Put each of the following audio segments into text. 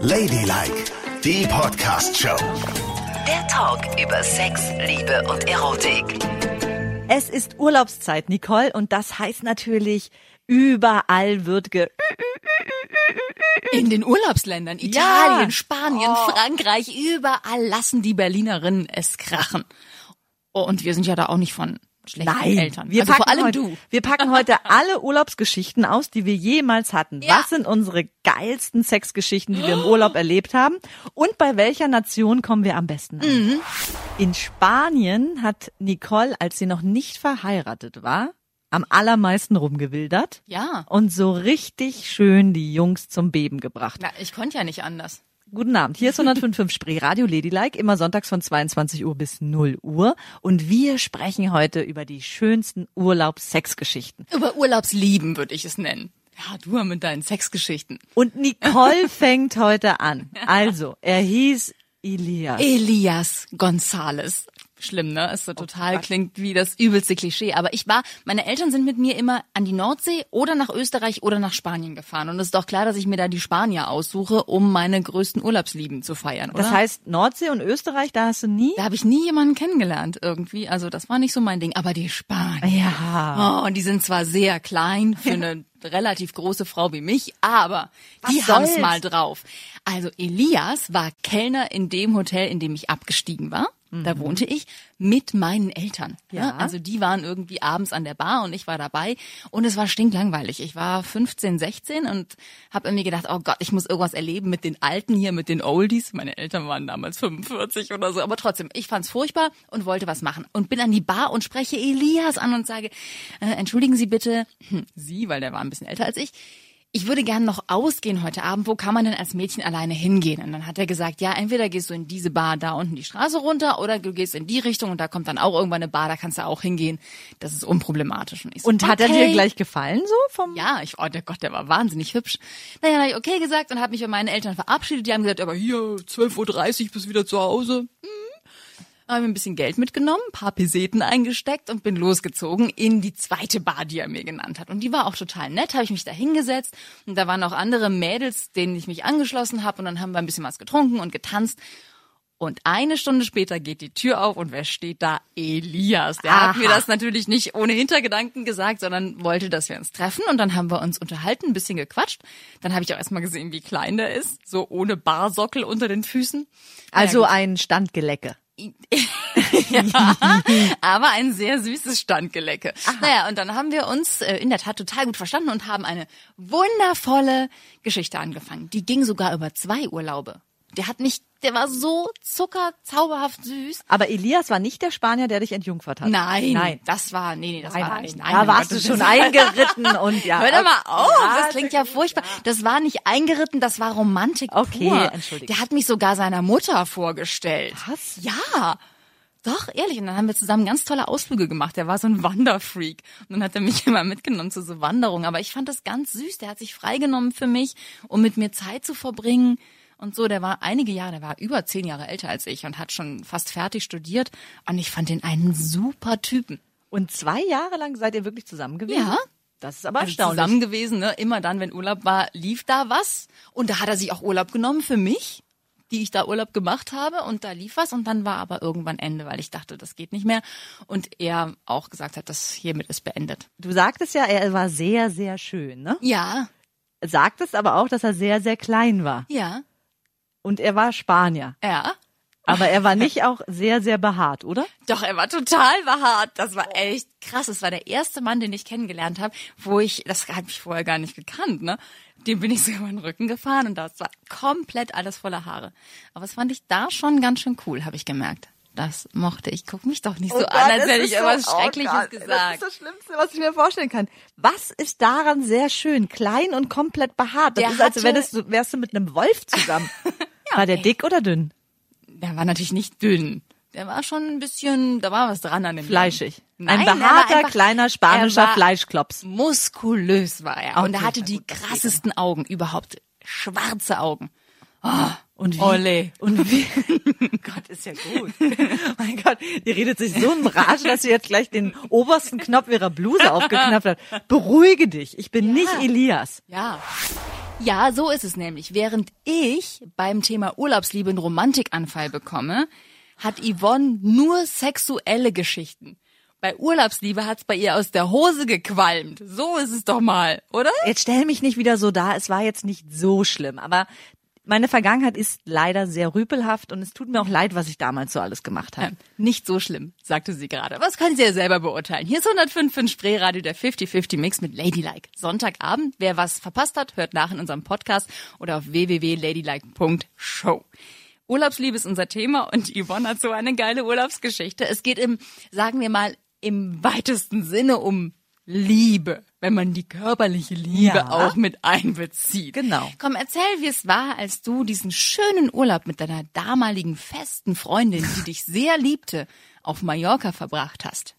Ladylike, die Podcast-Show. Der Talk über Sex, Liebe und Erotik. Es ist Urlaubszeit, Nicole, und das heißt natürlich, überall wird ge... In den Urlaubsländern, Italien, Ja. Spanien, Frankreich, überall lassen die Berlinerinnen es krachen. Oh, und wir sind ja da auch nicht von schlechten Nein, Eltern. wir also packen vor allem heute, du. Wir packen heute alle Urlaubsgeschichten aus, die wir jemals hatten. Ja. Was sind unsere geilsten Sexgeschichten, die wir im Urlaub erlebt haben? Und bei welcher Nation kommen wir am besten an? Mhm. In Spanien hat Nicole, als sie noch nicht verheiratet war, am allermeisten rumgewildert Ja. und so richtig schön die Jungs zum Beben gebracht. Na, ich konnte ja nicht anders. Guten Abend, hier ist 105.5 Spree Radio Ladylike, immer sonntags von 22 Uhr bis 0 Uhr. Und wir sprechen heute über die schönsten Urlaubs-Sexgeschichten. Über Urlaubslieben würde ich es nennen. Ja, du mit deinen Sexgeschichten. Und Nicole fängt heute an. Also, er hieß Elias. Elias Gonzales. Schlimm, ne? Ist so total, klingt wie das übelste Klischee. Aber ich war, meine Eltern sind mit mir immer an die Nordsee oder nach Österreich oder nach Spanien gefahren. Und es ist doch klar, dass ich mir da die Spanier aussuche, um meine größten Urlaubslieben zu feiern, oder? Das heißt, Nordsee und Österreich, da hast du nie? da habe ich nie jemanden kennengelernt irgendwie. Also das war nicht so mein Ding. Aber die Spanier. Ja. Oh, und die sind zwar sehr klein für eine relativ große Frau wie mich, aber die Was haben's soll's? mal drauf. Also Elias war Kellner in dem Hotel, in dem ich abgestiegen war. Da wohnte ich mit meinen Eltern. Ja. Ja. Also die waren irgendwie abends an der Bar und ich war dabei und es war stinklangweilig. Ich war 15, 16 und habe irgendwie gedacht, oh Gott, ich muss irgendwas erleben mit den Alten hier, mit den Oldies. Meine Eltern waren damals 45 oder so, aber trotzdem, ich fand's furchtbar und wollte was machen und bin an die Bar und spreche Elias an und sage, äh, entschuldigen Sie bitte, hm, Sie, weil der war ein bisschen älter als ich, ich würde gern noch ausgehen heute Abend. Wo kann man denn als Mädchen alleine hingehen? Und dann hat er gesagt, ja, entweder gehst du in diese Bar da unten die Straße runter oder du gehst in die Richtung und da kommt dann auch irgendwann eine Bar, da kannst du auch hingehen. Das ist unproblematisch. Und, ich so, Und hat er okay. dir gleich gefallen so vom? Ja, ich, oh der Gott, der war wahnsinnig hübsch. Naja, dann hab ich okay gesagt und habe mich bei meinen Eltern verabschiedet. Die haben gesagt, aber hier, 12.30 Uhr bist wieder zu Hause. Hm. Habe mir ein bisschen Geld mitgenommen, ein paar Peseten eingesteckt und bin losgezogen in die zweite Bar, die er mir genannt hat. Und die war auch total nett, habe ich mich da hingesetzt und da waren auch andere Mädels, denen ich mich angeschlossen habe und dann haben wir ein bisschen was getrunken und getanzt. Und eine Stunde später geht die Tür auf und wer steht da? Elias. Der hat Aha. mir das natürlich nicht ohne Hintergedanken gesagt, sondern wollte, dass wir uns treffen. Und dann haben wir uns unterhalten, ein bisschen gequatscht. Dann habe ich auch erstmal gesehen, wie klein der ist. So ohne Barsockel unter den Füßen. Also Ja, ein Standgelecke. ja, aber ein sehr süßes Standgelecke. Naja, und dann haben wir uns äh, in der Tat total gut verstanden und haben eine wundervolle Geschichte angefangen. Die ging sogar über zwei Urlaube. Der hat mich, der war so zuckerzauberhaft süß. Aber Elias war nicht der Spanier, der dich entjungfert hat. Nein, Nein. das war, nee, nee, das Nein, war nein, nicht. Nein, da warst du schon eingeritten und ja. Hör doch mal auf, Ja, das klingt ja furchtbar. Das war nicht eingeritten, das war Romantik Okay, pur. entschuldige. Der hat mich sogar seiner Mutter vorgestellt. Was? Ja. Doch, ehrlich. Und dann haben wir zusammen ganz tolle Ausflüge gemacht. Der war so ein Wanderfreak. Und dann hat er mich immer mitgenommen zu so Wanderungen. Aber ich fand das ganz süß. Der hat sich freigenommen für mich, um mit mir Zeit zu verbringen. Und so, der war einige Jahre, der war über zehn Jahre älter als ich und hat schon fast fertig studiert. Und ich fand den einen super Typen. Und zwei Jahre lang seid ihr wirklich zusammen gewesen? Ja. Das ist aber Also erstaunlich. zusammen gewesen, ne? Immer dann, wenn Urlaub war, lief da was. Und da hat er sich auch Urlaub genommen für mich, die ich da Urlaub gemacht habe. Und da lief was. Und dann war aber irgendwann Ende, weil ich dachte, das geht nicht mehr. Und er auch gesagt hat, das hiermit ist beendet. Du sagtest ja, er war sehr, sehr schön, ne? Ja, Sagtest aber auch, dass er sehr, sehr klein war. ja, Und er war Spanier. ja. Aber er war nicht auch sehr, sehr behaart, oder? Doch, er war total behaart. Das war echt krass. Es war der erste Mann, den ich kennengelernt habe, wo ich, das habe ich vorher gar nicht gekannt, ne? Dem bin ich so über den Rücken gefahren und das war komplett alles voller Haare. Aber das fand ich da schon ganz schön cool, habe ich gemerkt. Das mochte ich. Guck mich doch nicht so an, als hätte ich irgendwas Schreckliches gesagt. Das ist das Schlimmste, was ich mir vorstellen kann. Was ist daran sehr schön? Klein und komplett behaart. Das Der ist, als hatte- wärst du, wärst du mit einem Wolf zusammen. war der dick oder dünn? Der war natürlich nicht dünn. Der war schon ein bisschen, da war was dran an dem Fleischig. Nein, Ein er behaarter, kleiner spanischer er Fleischklops. Muskulös war er. und er hatte die krassesten Augen überhaupt. Schwarze Augen. Und wie? Ole. Und wie? Gott, ist ja gut. mein Gott, die redet sich so im Rage, dass sie jetzt gleich den obersten Knopf ihrer Bluse aufgeknappt hat. Beruhige dich. Ich bin nicht Elias. Ja. Ja, so ist es nämlich. Während ich beim Thema Urlaubsliebe einen Romantikanfall bekomme, hat Yvonne nur sexuelle Geschichten. Bei Urlaubsliebe hat's bei ihr aus der Hose gequalmt. So ist es doch mal, oder? Jetzt stell mich nicht wieder so dar, es war jetzt nicht so schlimm, aber meine Vergangenheit ist leider sehr rüpelhaft und es tut mir auch leid, was ich damals so alles gemacht habe. Ja, nicht so schlimm, sagte sie gerade. Was können Sie ja selber beurteilen? Hier ist 105 in Spreeradio, der 50-50 Mix mit Ladylike. Sonntagabend. Wer was verpasst hat, hört nach in unserem Podcast oder auf www.ladylike.show. Urlaubsliebe ist unser Thema und Yvonne hat so eine geile Urlaubsgeschichte. Es geht im, sagen wir mal, im weitesten Sinne um Liebe, wenn man die körperliche Liebe Ja. auch mit einbezieht. Genau. Komm, erzähl, wie es war, als du diesen schönen Urlaub mit deiner damaligen festen Freundin, die dich sehr liebte, auf Mallorca verbracht hast.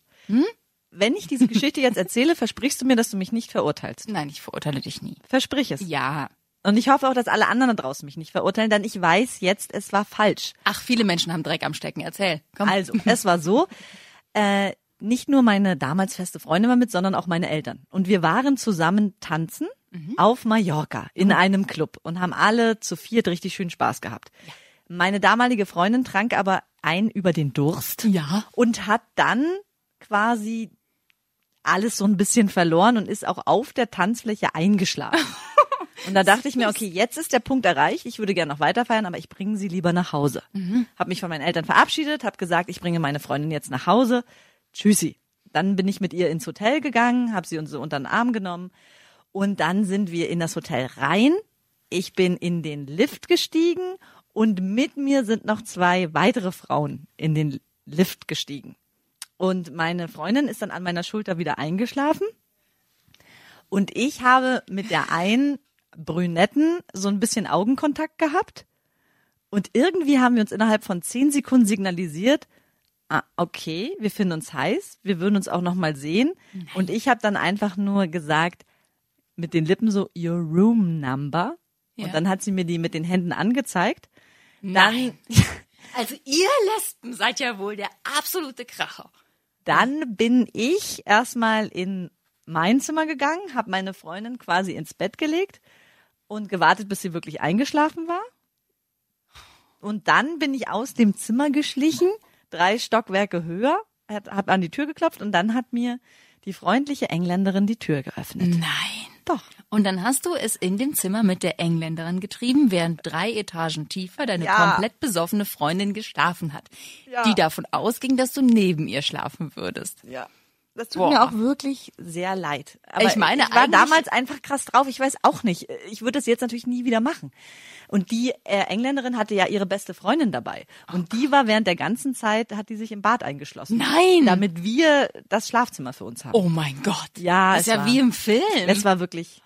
Wenn ich diese Geschichte jetzt erzähle, versprichst du mir, dass du mich nicht verurteilst. Nein, ich verurteile dich nie. Versprich es. Ja. Und ich hoffe auch, dass alle anderen da draußen mich nicht verurteilen, denn ich weiß jetzt, es war falsch. Ach, viele Menschen haben Dreck am Stecken. Erzähl. Komm. Also, es war so, äh, nicht nur meine damals feste Freundin war mit, sondern auch meine Eltern. Und wir waren zusammen tanzen auf Mallorca in einem Club und haben alle zu viert richtig schön Spaß gehabt. Meine damalige Freundin trank aber ein über den Durst Ja. und hat dann quasi alles so ein bisschen verloren und ist auch auf der Tanzfläche eingeschlafen. Und da dachte ich mir, okay, jetzt ist der Punkt erreicht. Ich würde gerne noch weiter feiern, aber ich bringe sie lieber nach Hause. Hab mich von meinen Eltern verabschiedet, habe gesagt, ich bringe meine Freundin jetzt nach Hause. Tschüssi. Dann bin ich mit ihr ins Hotel gegangen, habe sie uns so unter den Arm genommen und dann sind wir in das Hotel rein. Ich bin in den Lift gestiegen und mit mir sind noch zwei weitere Frauen in den Lift gestiegen. Und meine Freundin ist dann an meiner Schulter wieder eingeschlafen. Und ich habe mit der einen Brünetten so ein bisschen Augenkontakt gehabt. Und irgendwie haben wir uns innerhalb von zehn Sekunden signalisiert, ah, okay, wir finden uns heiß, wir würden uns auch noch mal sehen. Und ich habe dann einfach nur gesagt, mit den Lippen so, your room number. Ja. Und dann hat sie mir die mit den Händen angezeigt. Nein. Also ihr Lesben seid ja wohl der absolute Kracher. Dann bin ich erstmal in mein Zimmer gegangen, habe meine Freundin quasi ins Bett gelegt und gewartet, bis sie wirklich eingeschlafen war. Und dann bin ich aus dem Zimmer geschlichen, drei Stockwerke höher, habe an die Tür geklopft und dann hat mir die freundliche Engländerin die Tür geöffnet. Nein. Doch. Und dann hast du es in dem Zimmer mit der Engländerin getrieben, während drei Etagen tiefer deine Ja. komplett besoffene Freundin geschlafen hat, Ja. die davon ausging, dass du neben ihr schlafen würdest. Ja. Das tut Boah. mir auch wirklich sehr leid. Aber Ich meine, ich war damals einfach krass drauf. Ich weiß auch nicht. Ich würde das jetzt natürlich nie wieder machen. Und die äh, Engländerin hatte ja ihre beste Freundin dabei. Und die war während der ganzen Zeit, hat die sich im Bad eingeschlossen. Nein! Damit wir das Schlafzimmer für uns haben. Oh mein Gott. Ja, Das ist ja war- wie im Film. Es war wirklich,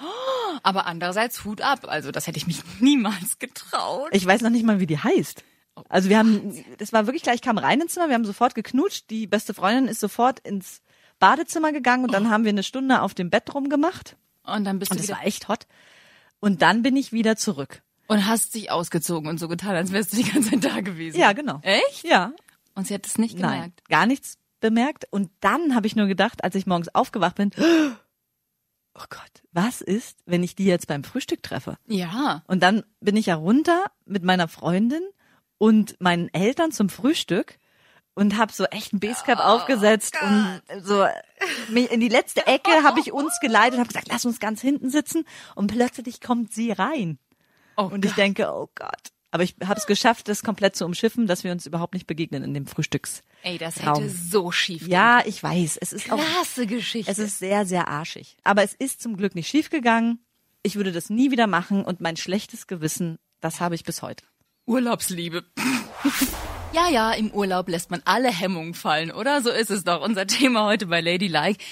Aber andererseits Hut ab. Also das hätte ich mich niemals getraut. ich weiß noch nicht mal, wie die heißt. Also wir haben, das war wirklich gleich, ich kam rein ins Zimmer, wir haben sofort geknutscht. Die beste Freundin ist sofort ins Badezimmer gegangen und dann haben wir eine Stunde auf dem Bett rumgemacht. Und dann bist Und du es wieder war echt hot. Und dann bin ich wieder zurück. und hast dich ausgezogen und so getan, als wärst du die ganze Zeit da gewesen. Ja, genau. Echt? Ja. Und sie hat es nicht Nein, gemerkt. gar nichts bemerkt. Und dann habe ich nur gedacht, als ich morgens aufgewacht bin, oh Gott, was ist, wenn ich die jetzt beim Frühstück treffe? Ja. Und dann bin ich ja runter mit meiner Freundin und meinen Eltern zum Frühstück und habe so echt ein Basecap aufgesetzt und so mich in die letzte Ecke habe ich uns geleitet und habe gesagt, lass uns ganz hinten sitzen und plötzlich kommt sie rein. Oh Und ich denke, oh Gott. Aber ich habe es geschafft, das komplett zu umschiffen, dass wir uns überhaupt nicht begegnen in dem Frühstücks. Ey, das Raum. hätte so schief gehen Ja, ich weiß. Es ist auch, Klasse Geschichte. es ist sehr, sehr arschig. Aber es ist zum Glück nicht schiefgegangen. Ich würde das nie wieder machen und mein schlechtes Gewissen, das habe ich bis heute. Urlaubsliebe. ja, ja, im Urlaub lässt man alle Hemmungen fallen, oder? So ist es doch. Unser Thema heute bei Ladylike.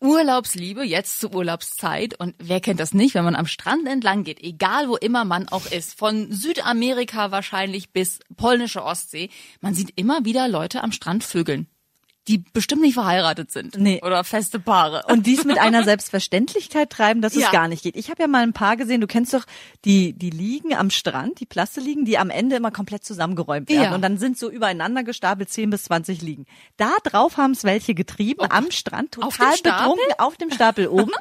Urlaubsliebe, jetzt zur Urlaubszeit. Und wer kennt das nicht, wenn man am Strand entlang geht, egal wo immer man auch ist, von Südamerika wahrscheinlich bis polnische Ostsee, man sieht immer wieder Leute am Strand vögeln, die bestimmt nicht verheiratet sind. Nee. Oder feste Paare. Und dies mit einer Selbstverständlichkeit treiben, dass Ja. es gar nicht geht. Ich habe ja mal ein paar gesehen, du kennst doch die, die Liegen am Strand, die Plasteliegen, die am Ende immer komplett zusammengeräumt werden. Ja. Und dann sind so übereinander gestapelt 10 bis 20 Liegen. Da drauf haben es welche getrieben, am Strand, Auf total Stapel? betrunken, auf dem Stapel oben.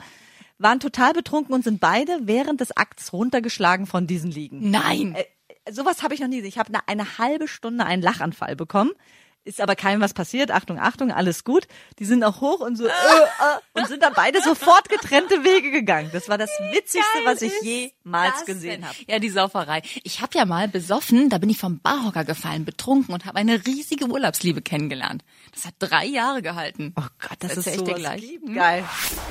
waren total betrunken und sind beide während des Akts runtergeschlagen von diesen Liegen. Nein. Äh, sowas habe ich noch nie gesehen. Ich habe eine, eine halbe Stunde einen Lachanfall bekommen. Ist aber keinem was passiert. Achtung, Achtung, alles gut. Die sind auch hoch und so äh, äh, und sind dann beide sofort getrennte Wege gegangen. Das war das Witzigste, was ich jemals gesehen habe. Ja, die Sauferei. Ich habe ja mal besoffen, da bin ich vom Barhocker gefallen, betrunken und habe eine riesige Urlaubsliebe kennengelernt. Das hat drei Jahre gehalten. Oh Gott, das, Das ist erzähl so gleich. Geil.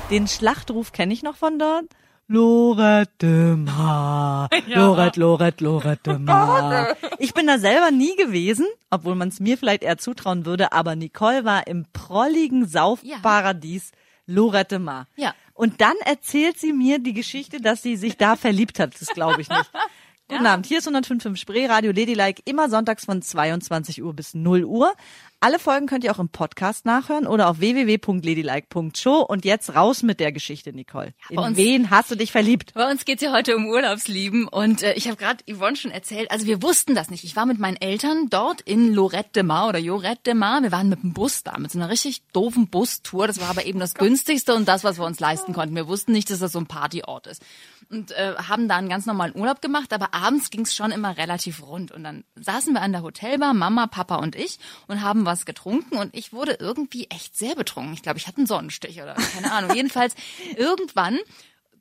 Den Schlachtruf kenne ich noch von dort. Lorette Mar. Lorette, Lorette, Lorette Mar. Ich bin da selber nie gewesen, obwohl man es mir vielleicht eher zutrauen würde, aber Nicole war im prolligen Saufparadies Lorette Mar. Ja. Und dann erzählt sie mir die Geschichte, dass sie sich da verliebt hat. Das glaube ich nicht. Guten Abend, hier ist 105.5 Spree, Radio Ladylike, immer sonntags von 22 Uhr bis 0 Uhr. Alle Folgen könnt ihr auch im Podcast nachhören oder auf www.ladylike.show. Und jetzt raus mit der Geschichte, Nicole. bei In uns- wen hast du dich verliebt? Bei uns geht's ja heute um Urlaubslieben und äh, ich habe gerade Yvonne schon erzählt, also wir wussten das nicht. Ich war mit meinen Eltern dort in Lorette de Mar oder Jorette de Mar. Wir waren mit dem Bus da, mit so einer richtig doofen Bustour. Das war aber eben das günstigste und das, was wir uns leisten konnten. Wir wussten nicht, dass das so ein Partyort ist. Und äh, haben da einen ganz normalen Urlaub gemacht, aber abends ging's schon immer relativ rund. Und dann saßen wir an der Hotelbar, Mama, Papa und ich, und haben was getrunken. Und ich wurde irgendwie echt sehr betrunken. Ich glaube, ich hatte einen Sonnenstich oder keine Ahnung. Jedenfalls irgendwann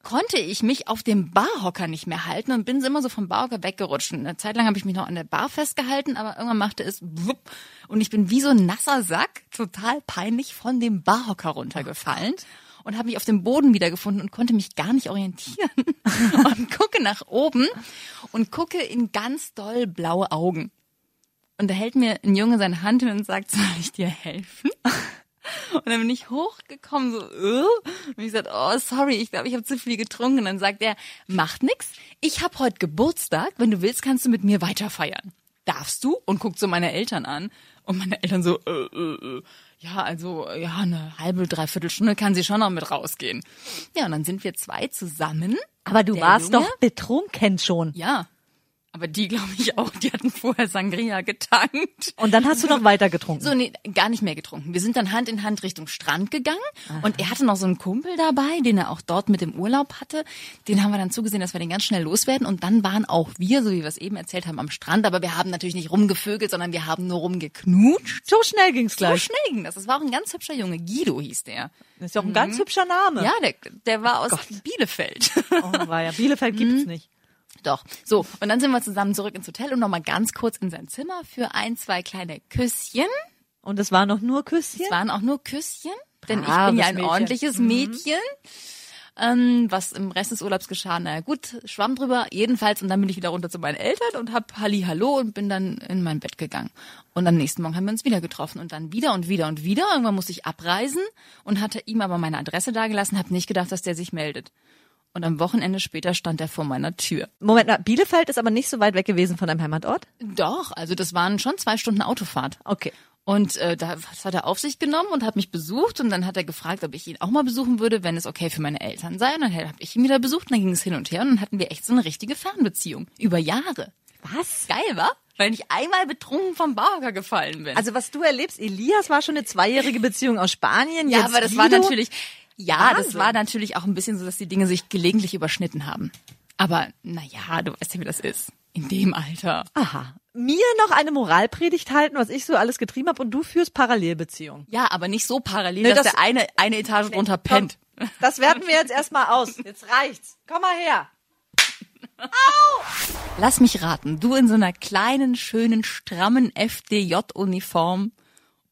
konnte ich mich auf dem Barhocker nicht mehr halten und bin immer so vom Barhocker weggerutscht. Und Eine Zeit lang habe ich mich noch an der Bar festgehalten, aber irgendwann machte es wupp und ich bin wie so ein nasser Sack, total peinlich von dem Barhocker runtergefallen. Und habe mich auf dem Boden wiedergefunden und konnte mich gar nicht orientieren. und gucke nach oben und gucke in ganz doll blaue Augen. Und da hält mir ein Junge seine Hand hin und sagt, soll ich dir helfen? Und dann bin ich hochgekommen, so, äh, und ich gesagt, oh, sorry, ich glaube, ich habe zu viel getrunken. Und dann sagt er, macht nix, ich habe heute Geburtstag, wenn du willst, kannst du mit mir weiter feiern. Darfst du? Und guckt so meine Eltern an. Und meine Eltern so, äh, äh, äh. Ja, also, ja, eine halbe, dreiviertel Stunde kann sie schon noch mit rausgehen. Ja, und dann sind wir zwei zusammen. Aber du warst Junge? doch betrunken schon. Ja. Aber die, glaube ich, auch, die hatten vorher Sangria getankt. Und dann hast du noch weiter getrunken. So, nee, gar nicht mehr getrunken. Wir sind dann Hand in Hand Richtung Strand gegangen und er hatte noch so einen Kumpel dabei, den er auch dort mit im Urlaub hatte. Den haben wir dann zugesehen, dass wir den ganz schnell loswerden und dann waren auch wir, so wie wir es eben erzählt haben, am Strand, aber wir haben natürlich nicht rumgevögelt, sondern wir haben nur rumgeknutscht. so schnell ging's So gleich. schnell ging das. Das war auch ein ganz hübscher Junge. Guido hieß der. Das ist ja auch ein ganz hübscher Name. Ja, der, der war aus Bielefeld. Oh, war ja. Bielefeld gibt's Mhm. nicht. Doch. So, und dann sind wir zusammen zurück ins Hotel und nochmal ganz kurz in sein Zimmer für ein, zwei kleine Küsschen. Und es war noch nur Küsschen? Es waren auch nur Küsschen, denn ich bin Braves ja ein Mädchen. ordentliches Mädchen. Ähm, was im Rest des Urlaubs geschah, naja gut, schwamm drüber, jedenfalls und dann bin ich wieder runter zu meinen Eltern und hab Halli Hallo und bin dann in mein Bett gegangen. Und am nächsten Morgen haben wir uns wieder getroffen und dann wieder und wieder und wieder. Irgendwann musste ich abreisen und hatte ihm aber meine Adresse dagelassen, hab nicht gedacht, dass der sich meldet. Und am Wochenende später stand er vor meiner Tür. Moment, na, Bielefeld ist aber nicht so weit weg gewesen von deinem Heimatort? Doch, also das waren schon zwei Stunden Autofahrt. Okay. Und äh, da, das hat er auf sich genommen und hat mich besucht und dann hat er gefragt, ob ich ihn auch mal besuchen würde, wenn es okay für meine Eltern sei. Und dann habe ich ihn wieder besucht und dann ging es hin und her und dann hatten wir echt so eine richtige Fernbeziehung. Über Jahre. Was? Geil, wa? Weil ich einmal betrunken vom Barhocker gefallen bin. Also was du erlebst, Elias war schon eine zweijährige Beziehung aus Spanien. ja, aber das war Guido. natürlich, ja, das Wahnsinn. war natürlich auch ein bisschen so, dass die Dinge sich gelegentlich überschnitten haben. Aber naja, du weißt ja, wie das ist. In dem Alter. Aha. Mir noch eine Moralpredigt halten, was ich so alles getrieben habe und du führst Parallelbeziehungen. Ja, aber nicht so parallel, Nee, dass das- der eine eine Etage drunter Komm, pennt. Das werten wir jetzt erstmal aus. Jetzt reicht's. Komm mal her. Lass mich raten, du in so einer kleinen, schönen, strammen FDJ-Uniform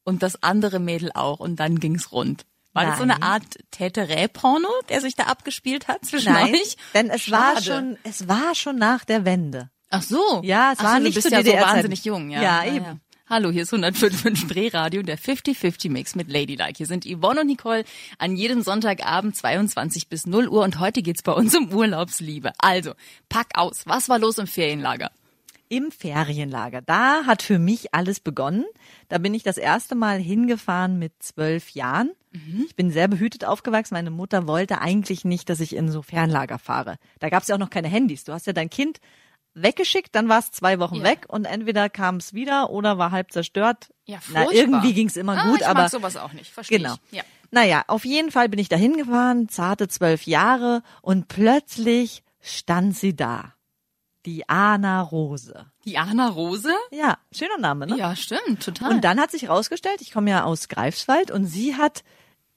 und das andere Mädel auch und dann ging's rund. War das so Nein. eine Art Täterä-Porno, der sich da abgespielt hat zwischen Nein, euch? denn es war Schade. schon, es war schon nach der Wende. Ach so. Ja, es Ach war so, nicht du bist ja so wahnsinnig jung, ja. Ja, eben. Hallo, hier ist 105.5 Drehradio, der 50-50 Mix mit Ladylike. Hier sind Yvonne und Nicole an jedem Sonntagabend 22 bis 0 Uhr und heute geht's bei uns um Urlaubsliebe. Also, pack aus. Was war los im Ferienlager? Im Ferienlager. Da hat für mich alles begonnen. Da bin ich das erste Mal hingefahren mit zwölf Jahren. Ich bin sehr behütet aufgewachsen. Meine Mutter wollte eigentlich nicht, dass ich in so Fernlager fahre. Da gab es ja auch noch keine Handys. Du hast ja dein Kind weggeschickt, dann war es zwei Wochen Ja. weg und entweder kam es wieder oder war halb zerstört. Ja, Na, furchtbar. irgendwie ging es immer Ah, gut, ich aber mag sowas auch nicht. Verstehe Genau. ich. Ja. Naja, auf jeden Fall bin ich da hingefahren, zarte zwölf Jahre und plötzlich stand sie da. Die Anna Rose. Diana Rose? Ja, schöner Name, ne? Ja, stimmt, total. Und dann hat sich rausgestellt, ich komme ja aus Greifswald und sie hat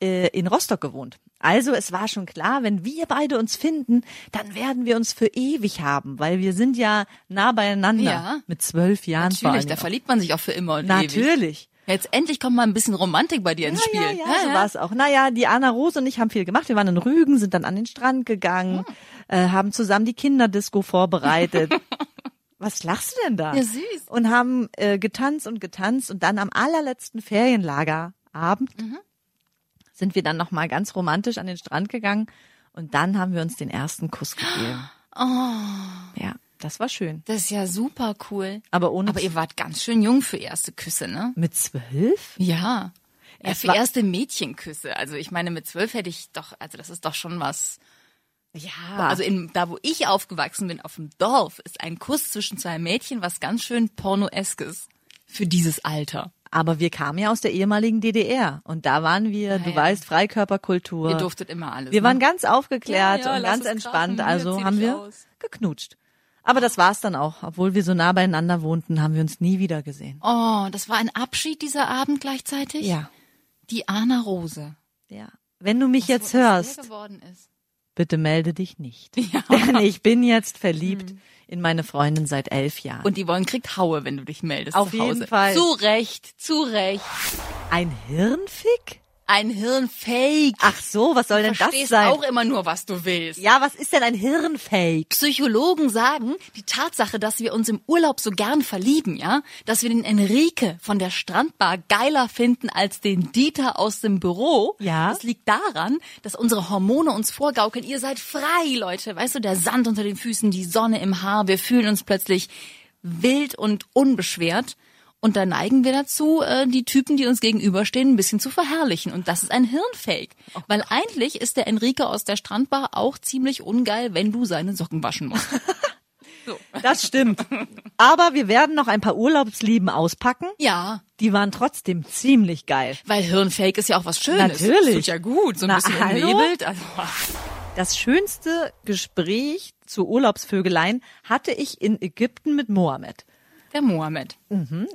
äh, in Rostock gewohnt. Also es war schon klar, wenn wir beide uns finden, dann werden wir uns für ewig haben, weil wir sind ja nah beieinander. Ja. Mit zwölf Jahren Natürlich, da verliebt man sich auch für immer und ewig. Jetzt endlich kommt mal ein bisschen Romantik bei dir ins Spiel. Ja, ja, so war es auch. Naja, die Anna Rose und ich haben viel gemacht. Wir waren in Rügen, sind dann an den Strand gegangen, Hm. äh, haben zusammen die Kinderdisco vorbereitet. Was lachst du denn da? Ja, süß. Und haben äh, getanzt und getanzt und dann am allerletzten Ferienlagerabend Mhm. sind wir dann noch mal ganz romantisch an den Strand gegangen und dann haben wir uns den ersten Kuss gegeben. Oh. Ja, das war schön. Das ist ja super cool. Aber ohne Aber ihr wart ganz schön jung für erste Küsse, ne? mit zwölf? Ja. Ja, für erste Mädchenküsse. Also ich meine, mit zwölf hätte ich doch, also das ist doch schon was. Ja, Also in, da, wo ich aufgewachsen bin, auf dem Dorf, ist ein Kuss zwischen zwei Mädchen was ganz schön pornoeskes für dieses Alter. aber wir kamen ja aus der ehemaligen DDR und da waren wir, du ja. weißt, Freikörperkultur. Ihr durftet immer alles. Wir ne? waren ganz aufgeklärt Ja, ja, und ganz entspannt, also haben wir aus. geknutscht. Aber das war's dann auch. Obwohl wir so nah beieinander wohnten, haben wir uns nie wieder gesehen. Oh, das war ein Abschied dieser Abend gleichzeitig? Ja. Die Anna Rose. Ja. Wenn du mich jetzt Wo das hörst, bitte melde dich nicht. Ja. Denn ich bin jetzt verliebt in meine Freundin seit elf Jahren. Und die wollen kriegt Haue, wenn du dich meldest Auf zu Hause. jeden Fall. Zu Recht, zu Recht. ein Hirnfick? Ein Hirnfake. Ach so, was soll denn das Verstehst sein? auch immer nur, was du willst. ja, was ist denn ein Hirnfake? Psychologen sagen, die Tatsache, dass wir uns im Urlaub so gern verlieben, ja, dass wir den Enrique von der Strandbar geiler finden als den Dieter aus dem Büro, Ja. das liegt daran, dass unsere Hormone uns vorgaukeln, ihr seid frei, Leute, weißt du, der Sand unter den Füßen, die Sonne im Haar, wir fühlen uns plötzlich wild und unbeschwert. Und da neigen wir dazu, äh, die Typen, die uns gegenüberstehen, ein bisschen zu verherrlichen. Und das ist ein Hirnfake. Weil eigentlich ist der Enrique aus der Strandbar auch ziemlich ungeil, wenn du seine Socken waschen musst. Das stimmt. Aber wir werden noch ein paar Urlaubslieben auspacken. Ja, Die waren trotzdem ziemlich geil. weil Hirnfake ist ja auch was Schönes. Natürlich. Das tut ja gut, so ein Na, bisschen hallo? umnebelt. Also, Das schönste Gespräch zu Urlaubsvögeleien hatte ich in Ägypten mit Mohammed. Der Mohammed.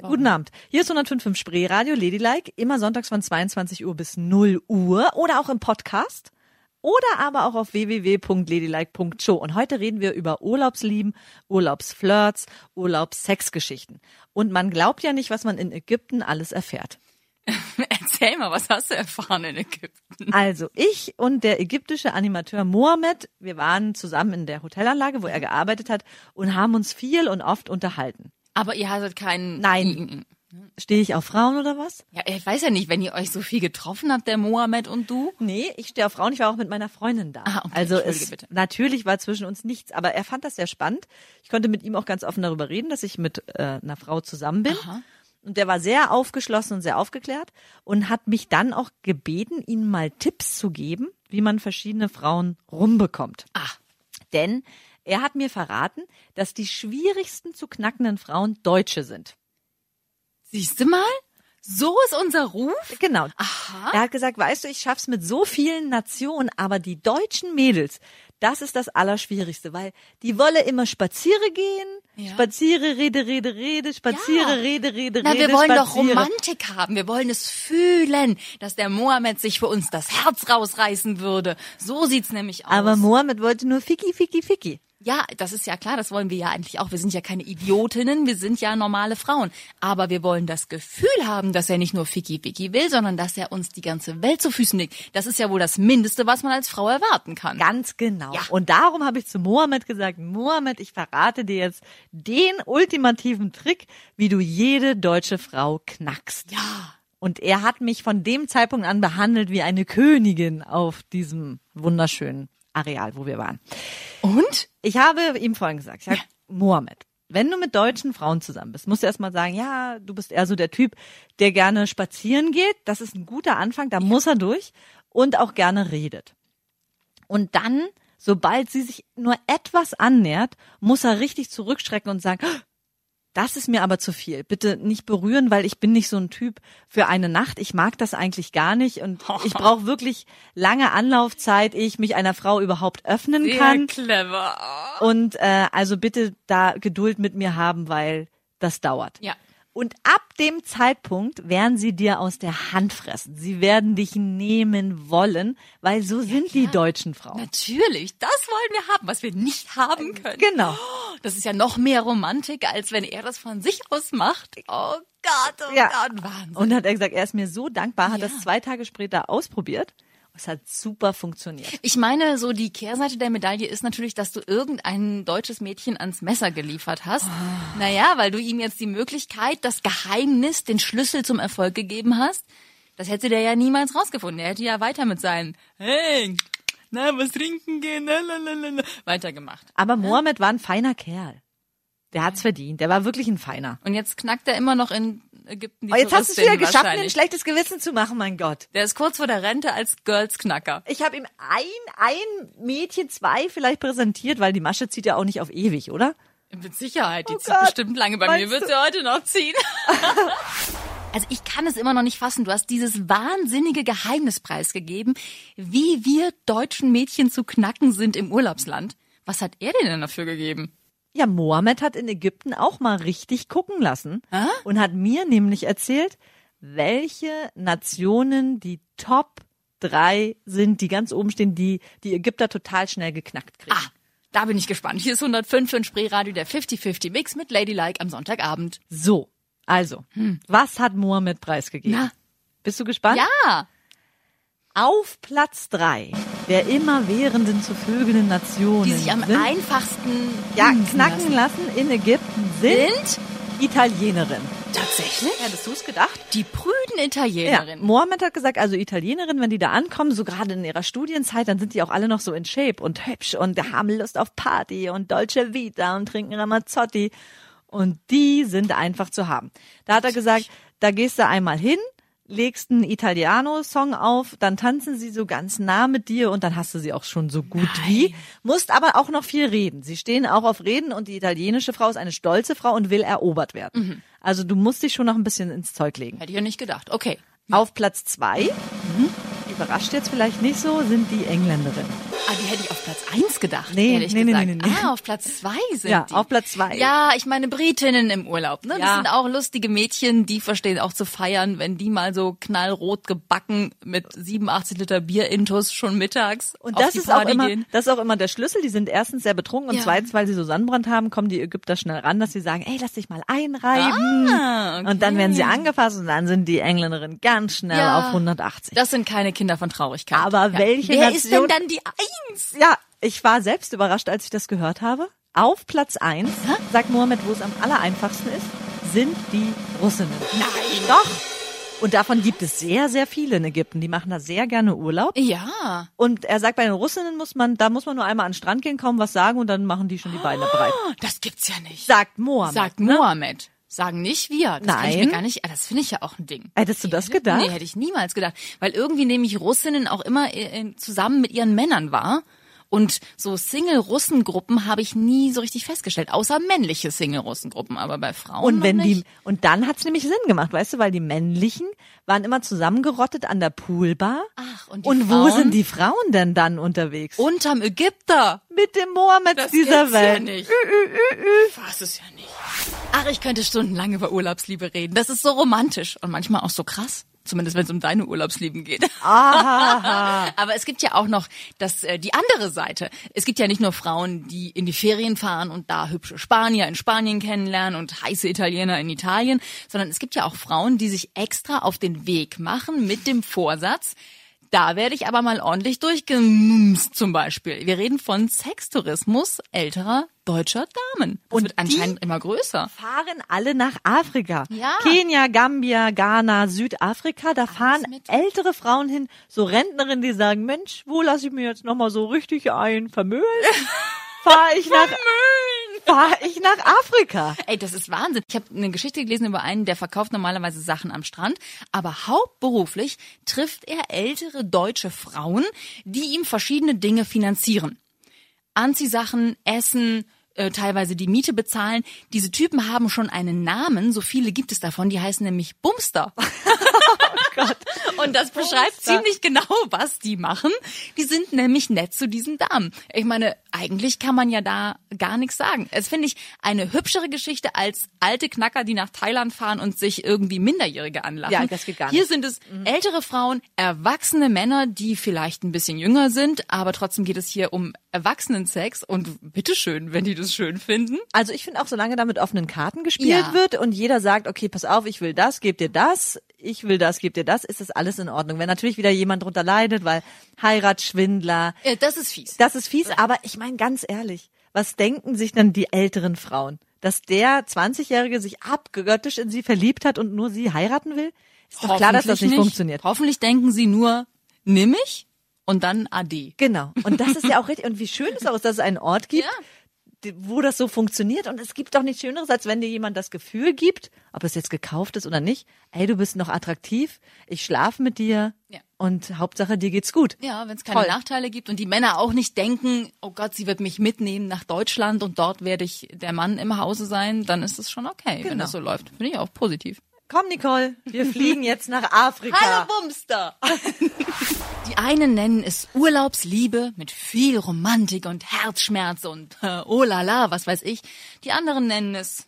Guten Abend. Hier ist 105.5 Spree Radio Ladylike, immer sonntags von 22 Uhr bis 0 Uhr oder auch im Podcast oder aber auch auf www.ladylike.show. Und heute reden wir über Urlaubslieben, Urlaubsflirts, Urlaubssexgeschichten. Und man glaubt ja nicht, was man in Ägypten alles erfährt. Erzähl mal, was hast du erfahren in Ägypten? Also ich und der ägyptische Animateur Mohammed, wir waren zusammen in der Hotelanlage, wo er gearbeitet hat und haben uns viel und oft unterhalten. Aber ihr hattet keinen... Nein. Stehe ich auf Frauen oder was? Ja, ich weiß ja nicht, wenn ihr euch so viel getroffen habt, der Mohammed und du. Nee, ich stehe auf Frauen. Ich war auch mit meiner Freundin da. Ah, okay, also es bitte. natürlich war zwischen uns nichts, aber er fand das sehr spannend. Ich konnte mit ihm auch ganz offen darüber reden, dass ich mit äh, einer Frau zusammen bin. Aha. Und der war sehr aufgeschlossen und sehr aufgeklärt und hat mich dann auch gebeten, ihm mal Tipps zu geben, wie man verschiedene Frauen rumbekommt. Ah, Denn er hat mir verraten, dass die schwierigsten zu knackenden Frauen Deutsche sind. siehst du mal? So ist unser Ruf. Genau. Aha. Er hat gesagt, weißt du, ich schaff's mit so vielen Nationen, aber die deutschen Mädels, das ist das Allerschwierigste, weil die wolle immer spaziere gehen, Ja. spaziere, rede, rede, rede, spaziere, Ja. rede, rede, Na, rede, wir wollen doch spaziere. Romantik haben. Wir wollen es fühlen, dass der Mohammed sich für uns das Herz rausreißen würde. So sieht's nämlich aus. Aber Mohammed wollte nur Ficky, Ficky, Ficky. Ja, das ist ja klar, das wollen wir ja eigentlich auch. Wir sind ja keine Idiotinnen, wir sind ja normale Frauen. Aber wir wollen das Gefühl haben, dass er nicht nur Ficky Ficky will, sondern dass er uns die ganze Welt zu Füßen legt. Das ist ja wohl das Mindeste, was man als Frau erwarten kann. Ganz genau. Ja. Und darum habe ich zu Mohammed gesagt, Mohammed, ich verrate dir jetzt den ultimativen Trick, wie du jede deutsche Frau knackst. Ja. Und er hat mich von dem Zeitpunkt an behandelt wie eine Königin auf diesem wunderschönen Areal, wo wir waren. Und? Ich habe ihm vorhin gesagt, ich sag, Mohammed, wenn du mit deutschen Frauen zusammen bist, musst du erstmal sagen, ja, du bist eher so der Typ, der gerne spazieren geht. Das ist ein guter Anfang, da muss er durch und auch gerne redet. Und dann, sobald sie sich nur etwas annähert, muss er richtig zurückstrecken und sagen, Das ist mir aber zu viel. Bitte nicht berühren, weil ich bin nicht so ein Typ für eine Nacht. Ich mag das eigentlich gar nicht und ich brauche wirklich lange Anlaufzeit, ehe ich mich einer Frau überhaupt öffnen kann. clever. Und äh, also bitte da Geduld mit mir haben, weil das dauert. Ja. Und ab dem Zeitpunkt werden sie dir aus der Hand fressen. Sie werden dich nehmen wollen, weil so sind die deutschen Frauen. Natürlich, das wollen wir haben, was wir nicht haben können. Genau. Das ist ja noch mehr Romantik, als wenn er das von sich aus macht. Oh Gott, oh Ja. Gott, Wahnsinn. Und hat er gesagt, er ist mir so dankbar, hat Ja. das zwei Tage später ausprobiert. Es hat super funktioniert. Ich meine, so die Kehrseite der Medaille ist natürlich, dass du irgendein deutsches Mädchen ans Messer geliefert hast. Naja, weil du ihm jetzt die Möglichkeit, das Geheimnis, den Schlüssel zum Erfolg gegeben hast. Das hätte der ja niemals rausgefunden. Er hätte ja weiter mit seinen, hey, na, was trinken gehen, lalalala, weitergemacht. Aber Mohammed war ein feiner Kerl. Der hat's verdient. Der war wirklich ein feiner. Und jetzt knackt er immer noch in Ägypten die Oh, jetzt hast du es wieder Touristin geschafft, mir ein schlechtes Gewissen zu machen, mein Gott. Der ist kurz vor der Rente als Girls-Knacker. Ich habe ihm ein, ein Mädchen, zwei vielleicht präsentiert, weil die Masche zieht ja auch nicht auf ewig, oder? Mit Sicherheit, die Oh zieht Gott. bestimmt lange. Bei mir Meinst wird du? sie heute noch ziehen. also ich kann es immer noch nicht fassen. Du hast dieses wahnsinnige Geheimnis preisgegeben, wie wir deutschen Mädchen zu knacken sind im Urlaubsland. Was hat er dir denn dafür gegeben? Ja, Mohammed hat in Ägypten auch mal richtig gucken lassen Ah? und hat mir nämlich erzählt, welche Nationen die Top drei sind, die ganz oben stehen, die die Ägypter total schnell geknackt kriegen. Ah, da bin ich gespannt. Hier ist 105 für ein Spreeradio, der 50-50 Mix mit Ladylike am Sonntagabend. So, also, was hat Mohammed preisgegeben? Hm. Na? Bist du gespannt? Ja, Auf Platz drei der immerwährenden zu vögelnden Nationen die sich am sind, einfachsten ja, knacken lassen in Ägypten sind, Sind Italienerinnen. tatsächlich Hättest du es gedacht? die prüden Ja, Italienerinnen. Mohammed hat gesagt, also Italienerinnen, wenn die da ankommen, so gerade in ihrer Studienzeit, dann sind die auch alle noch so in Shape und hübsch und haben Lust auf Party und Dolce Vita und trinken Ramazzotti. Und die sind einfach zu haben. Da hat er gesagt, da gehst du einmal hin, legst einen Italiano-Song auf, dann tanzen sie so ganz nah mit dir und dann hast du sie auch schon so gut wie. Musst aber auch noch viel reden. Sie stehen auch auf Reden und die italienische Frau ist eine stolze Frau und will erobert werden. Also du musst dich schon noch ein bisschen ins Zeug legen. Hätte ich ja nicht gedacht. Okay. Auf Platz zwei, überrascht jetzt vielleicht nicht so, sind die Engländerinnen. Ah, die hätte ich auf Platz eins gedacht, Nee, ehrlich nee, nee, gesagt. nee, nee, nee. Ah, auf Platz zwei sind Ja, die. auf Platz zwei. Ja, ich meine Britinnen im Urlaub. Ne? Das Ja. sind auch lustige Mädchen, die verstehen auch zu feiern, wenn die mal so knallrot gebacken mit 87 Liter Bier intus schon mittags Und auf das die ist auch Party immer, gehen. das ist auch immer der Schlüssel. Die sind erstens sehr betrunken und Ja. zweitens, weil sie so Sonnenbrand haben, kommen die Ägypter schnell ran, dass sie sagen, ey, lass dich mal einreiben. Ah, okay. Und dann werden sie angefasst und dann sind die Engländerinnen ganz schnell Ja. auf 180. Das sind keine Kinder von Traurigkeit. Aber welche Wer ist denn Nation- dann die Eins? Ja, ich war selbst überrascht, als ich das gehört habe. Auf Platz eins, sagt Mohammed, wo es am allereinfachsten ist, sind die Russinnen. Nein. Doch. Und davon gibt es sehr, sehr viele in Ägypten. Die machen da sehr gerne Urlaub. Ja. Und er sagt, bei den Russinnen muss man, da muss man nur einmal an den Strand gehen, kaum was sagen und dann machen die schon die Beine breit. Das gibt's ja nicht. Sagt Mohammed. Sagt ne? Mohammed. Sagen nicht wir. Das kann ich Nein. gar nicht. ah, Das finde ich ja auch ein Ding. Hättest du das gedacht? Nee, hätte ich niemals gedacht. Weil irgendwie nämlich Russinnen auch immer äh, zusammen mit ihren Männern war. Und so Single-Russengruppen habe ich nie so richtig festgestellt, außer männliche Single-Russengruppen, aber bei Frauen Und wenn die, und dann hat's nämlich Sinn gemacht, weißt du, weil die männlichen waren immer zusammengerottet an der Poolbar. Ach, und die und wo Frauen? sind die Frauen denn dann unterwegs? unterm Ägypter. mit dem Mohammed Das dieser Welt. Ja nicht. Was es ja nicht. Ach, ich könnte stundenlang über Urlaubsliebe reden. Das ist so romantisch und manchmal auch so krass. Zumindest wenn es um deine Urlaubslieben geht. Aber es gibt ja auch noch das, äh, die andere Seite. Es gibt ja nicht nur Frauen, die in die Ferien fahren und da hübsche Spanier in Spanien kennenlernen und heiße Italiener in Italien, sondern es gibt ja auch Frauen, die sich extra auf den Weg machen mit dem Vorsatz, da werde ich aber mal ordentlich durchgemumst zum Beispiel. Wir reden von Sextourismus älterer deutscher Damen. Das Und wird anscheinend immer größer. fahren alle nach Afrika. Ja. Kenia, Gambia, Ghana, Südafrika, da fahren ältere Frauen hin, so Rentnerinnen, die sagen, Mensch, wo lasse ich mir jetzt nochmal so richtig ein? Vermögen? Fahre ich nach, fahr ich nach Afrika. Ey, das ist Wahnsinn. Ich habe eine Geschichte gelesen über einen, der verkauft normalerweise Sachen am Strand, aber hauptberuflich trifft er ältere deutsche Frauen, die ihm verschiedene Dinge finanzieren. Anziehsachen, Essen, äh, teilweise die Miete bezahlen. Diese Typen haben schon einen Namen, so viele gibt es davon, die heißen nämlich Bumster. Und das beschreibt Bumster. ziemlich genau, was die machen. Die sind nämlich nett zu diesen Damen. Ich meine, eigentlich kann man ja da gar nichts sagen. Es finde ich eine hübschere Geschichte als alte Knacker, die nach Thailand fahren und sich irgendwie Minderjährige anlachen. Ja, das geht gar Hier nicht. sind es ältere Frauen, erwachsene Männer, die vielleicht ein bisschen jünger sind, aber trotzdem geht es hier um Erwachsenensex und bitteschön, wenn die das schön finden. Also ich finde auch, solange da mit offenen Karten gespielt Ja. wird und jeder sagt, okay, pass auf, ich will das, geb dir das, ich will das, geb dir das, ist das alles in Ordnung. Wenn natürlich wieder jemand drunter leidet, weil Heiratsschwindler, Äh, das ist fies. das ist fies, aber ich meine ganz ehrlich, was denken sich dann die älteren Frauen? Dass der 20-Jährige sich abgöttisch in sie verliebt hat und nur sie heiraten will? Ist doch klar, dass das Hoffentlich nicht, funktioniert. Hoffentlich denken sie nur, nimm mich und dann ade. Genau. Und das ist ja auch richtig. Und wie schön es auch ist, dass es einen Ort gibt, Ja. Wo das so funktioniert. Und es gibt doch nichts Schöneres, als wenn dir jemand das Gefühl gibt, ob es jetzt gekauft ist oder nicht, ey, du bist noch attraktiv, ich schlafe mit dir Ja. und Hauptsache dir geht's gut. Ja, wenn es keine Toll. Nachteile gibt und die Männer auch nicht denken, oh Gott, sie wird mich mitnehmen nach Deutschland und dort werde ich der Mann im Hause sein, dann ist es schon okay, wenn Genau. das so läuft. Finde ich auch positiv. Komm, Nicole, wir fliegen jetzt nach Afrika. Bumster! Die einen nennen es Urlaubsliebe mit viel Romantik und Herzschmerz und äh, oh la la, was weiß ich. Die anderen nennen es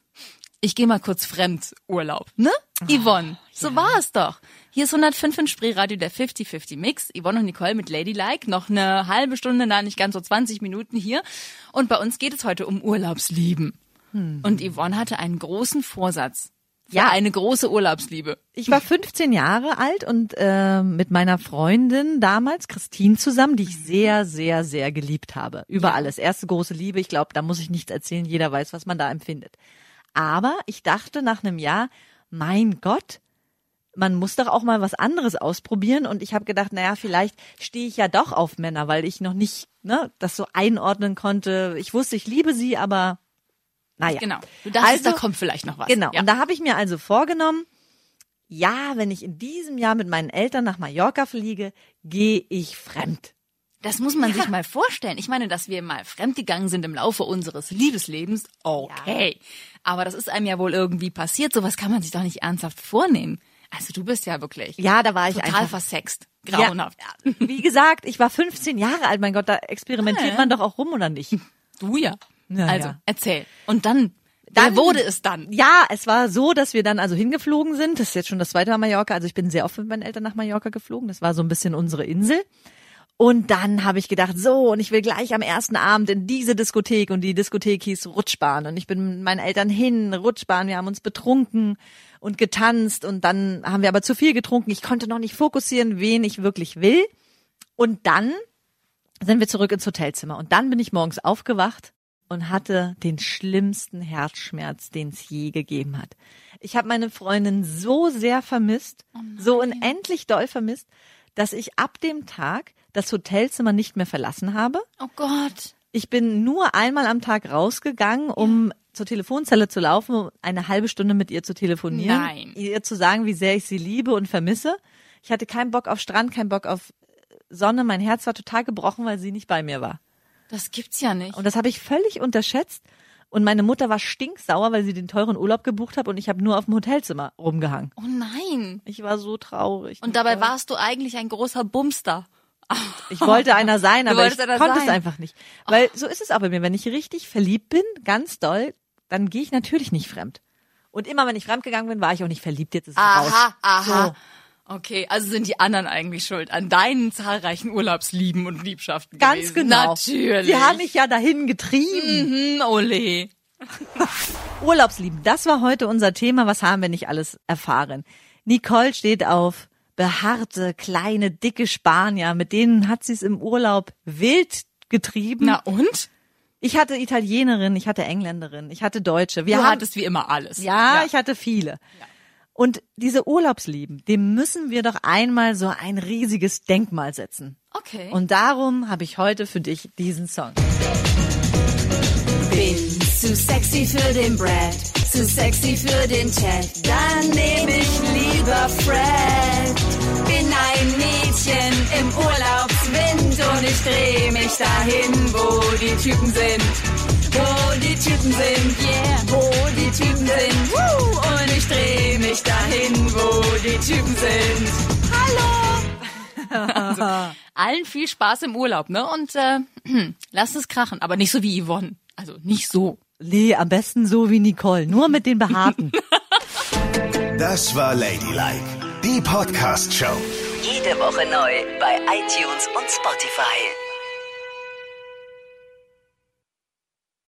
ich gehe mal kurz fremd Urlaub, ne? Yvonne, so war es doch. Hier ist 105 in Spreeradio der 50-50 Mix. Yvonne und Nicole mit Ladylike. Noch eine halbe Stunde, na nicht ganz so 20 Minuten hier. Und bei uns geht es heute um Urlaubslieben. Und Yvonne hatte einen großen Vorsatz. Ja. eine große Urlaubsliebe. Ich war 15 Jahre alt und äh, mit meiner Freundin damals, Christine, zusammen, die ich sehr, sehr, sehr geliebt habe. Über alles. Erste große Liebe. Ich glaube, da muss ich nichts erzählen. Jeder weiß, was man da empfindet. Aber ich dachte nach einem Jahr, mein Gott, man muss doch auch mal was anderes ausprobieren. Und ich habe gedacht, naja, vielleicht stehe ich ja doch auf Männer, weil ich noch nicht ne, das so einordnen konnte. Ich wusste, ich liebe sie, aber naja. Genau. Du dachtest, Also- da kommt vielleicht noch was. Genau. Ja. Und da habe ich mir also vorgenommen, ja, wenn ich in diesem Jahr mit meinen Eltern nach Mallorca fliege, gehe ich fremd. Das muss man sich mal vorstellen. Ich meine, dass wir mal fremdgegangen sind im Laufe unseres Liebeslebens, okay. Aber das ist einem ja wohl irgendwie passiert. Sowas kann man sich doch nicht ernsthaft vornehmen. Also du bist ja wirklich Ja, da war ich total einfach. versext. Grauenhaft. Ja, wie gesagt, ich war 15 Jahre alt. Mein Gott, da experimentiert Ja. man doch auch rum oder nicht? Du ja. Ja, also, erzähl. Und dann, Dann- wer wurde es dann? Ja, es war so, dass wir dann also hingeflogen sind. Das ist jetzt schon das zweite Mal Mallorca. Also ich bin sehr oft mit meinen Eltern nach Mallorca geflogen. Das war so ein bisschen unsere Insel. Und dann habe ich gedacht, so, und ich will gleich am ersten Abend in diese Diskothek und die Diskothek hieß Rutschbahn. Und ich bin mit meinen Eltern hin, Rutschbahn, wir haben uns betrunken und getanzt und dann haben wir aber zu viel getrunken. Ich konnte noch nicht fokussieren, wen ich wirklich will. Und dann sind wir zurück ins Hotelzimmer. Und dann bin ich morgens aufgewacht und hatte den schlimmsten Herzschmerz, den es je gegeben hat. Ich habe meine Freundin so sehr vermisst, so unendlich doll vermisst, dass ich ab dem Tag das Hotelzimmer nicht mehr verlassen habe. Oh Gott. Ich bin nur einmal am Tag rausgegangen, um zur Telefonzelle zu laufen, um eine halbe Stunde mit ihr zu telefonieren, Nein. ihr zu sagen, wie sehr ich sie liebe und vermisse. Ich hatte keinen Bock auf Strand, keinen Bock auf Sonne. Mein Herz war total gebrochen, weil sie nicht bei mir war. Das gibt's ja nicht. Und das habe ich völlig unterschätzt. Und meine Mutter war stinksauer, weil sie den teuren Urlaub gebucht hat und ich habe nur auf dem Hotelzimmer rumgehangen. oh nein. Ich war so traurig. Und dabei warst du eigentlich ein großer Bumster. Ich wollte einer sein, aber ich konnte es sein. einfach nicht. Weil so ist es auch bei mir. Wenn ich richtig verliebt bin, ganz doll, dann gehe ich natürlich nicht fremd. Und immer wenn ich fremd gegangen bin, war ich auch nicht verliebt. Jetzt ist es raus. Aha, aha. So. Okay, also sind die anderen eigentlich schuld an deinen zahlreichen Urlaubslieben und Liebschaften Ganz gewesen. genau. Natürlich. Die haben mich ja dahin getrieben. Hm, ole. Urlaubslieben, das war heute unser Thema. Was haben wir nicht alles erfahren? Nicole steht auf behaarte, kleine, dicke Spanier. Mit denen hat sie es im Urlaub wild getrieben. Na und? Ich hatte Italienerin, ich hatte Engländerin, ich hatte Deutsche. Wir du haben, hattest wie immer alles. ja, ich hatte viele. Und diese Urlaubslieben, dem müssen wir doch einmal so ein riesiges Denkmal setzen. Okay. Und darum habe ich heute für dich diesen Song. Bin zu sexy für den Brad, zu sexy für den Chat. Dann nehm ich lieber Fred. Bin ein Mädchen im Urlaubswind und ich dreh mich dahin, wo die Typen sind. Wo die Typen sind, yeah, wo die Typen sind. Woo! Und ich dreh mich dahin, wo die Typen sind. Hallo! Allen viel Spaß im Urlaub, ne? Und äh, lasst es krachen, aber nicht so wie Yvonne. Also nicht so. Nee, am besten so wie Nicole, nur mit den Behaarten. Das war Ladylike, die Podcast-Show. Jede Woche neu bei iTunes und Spotify.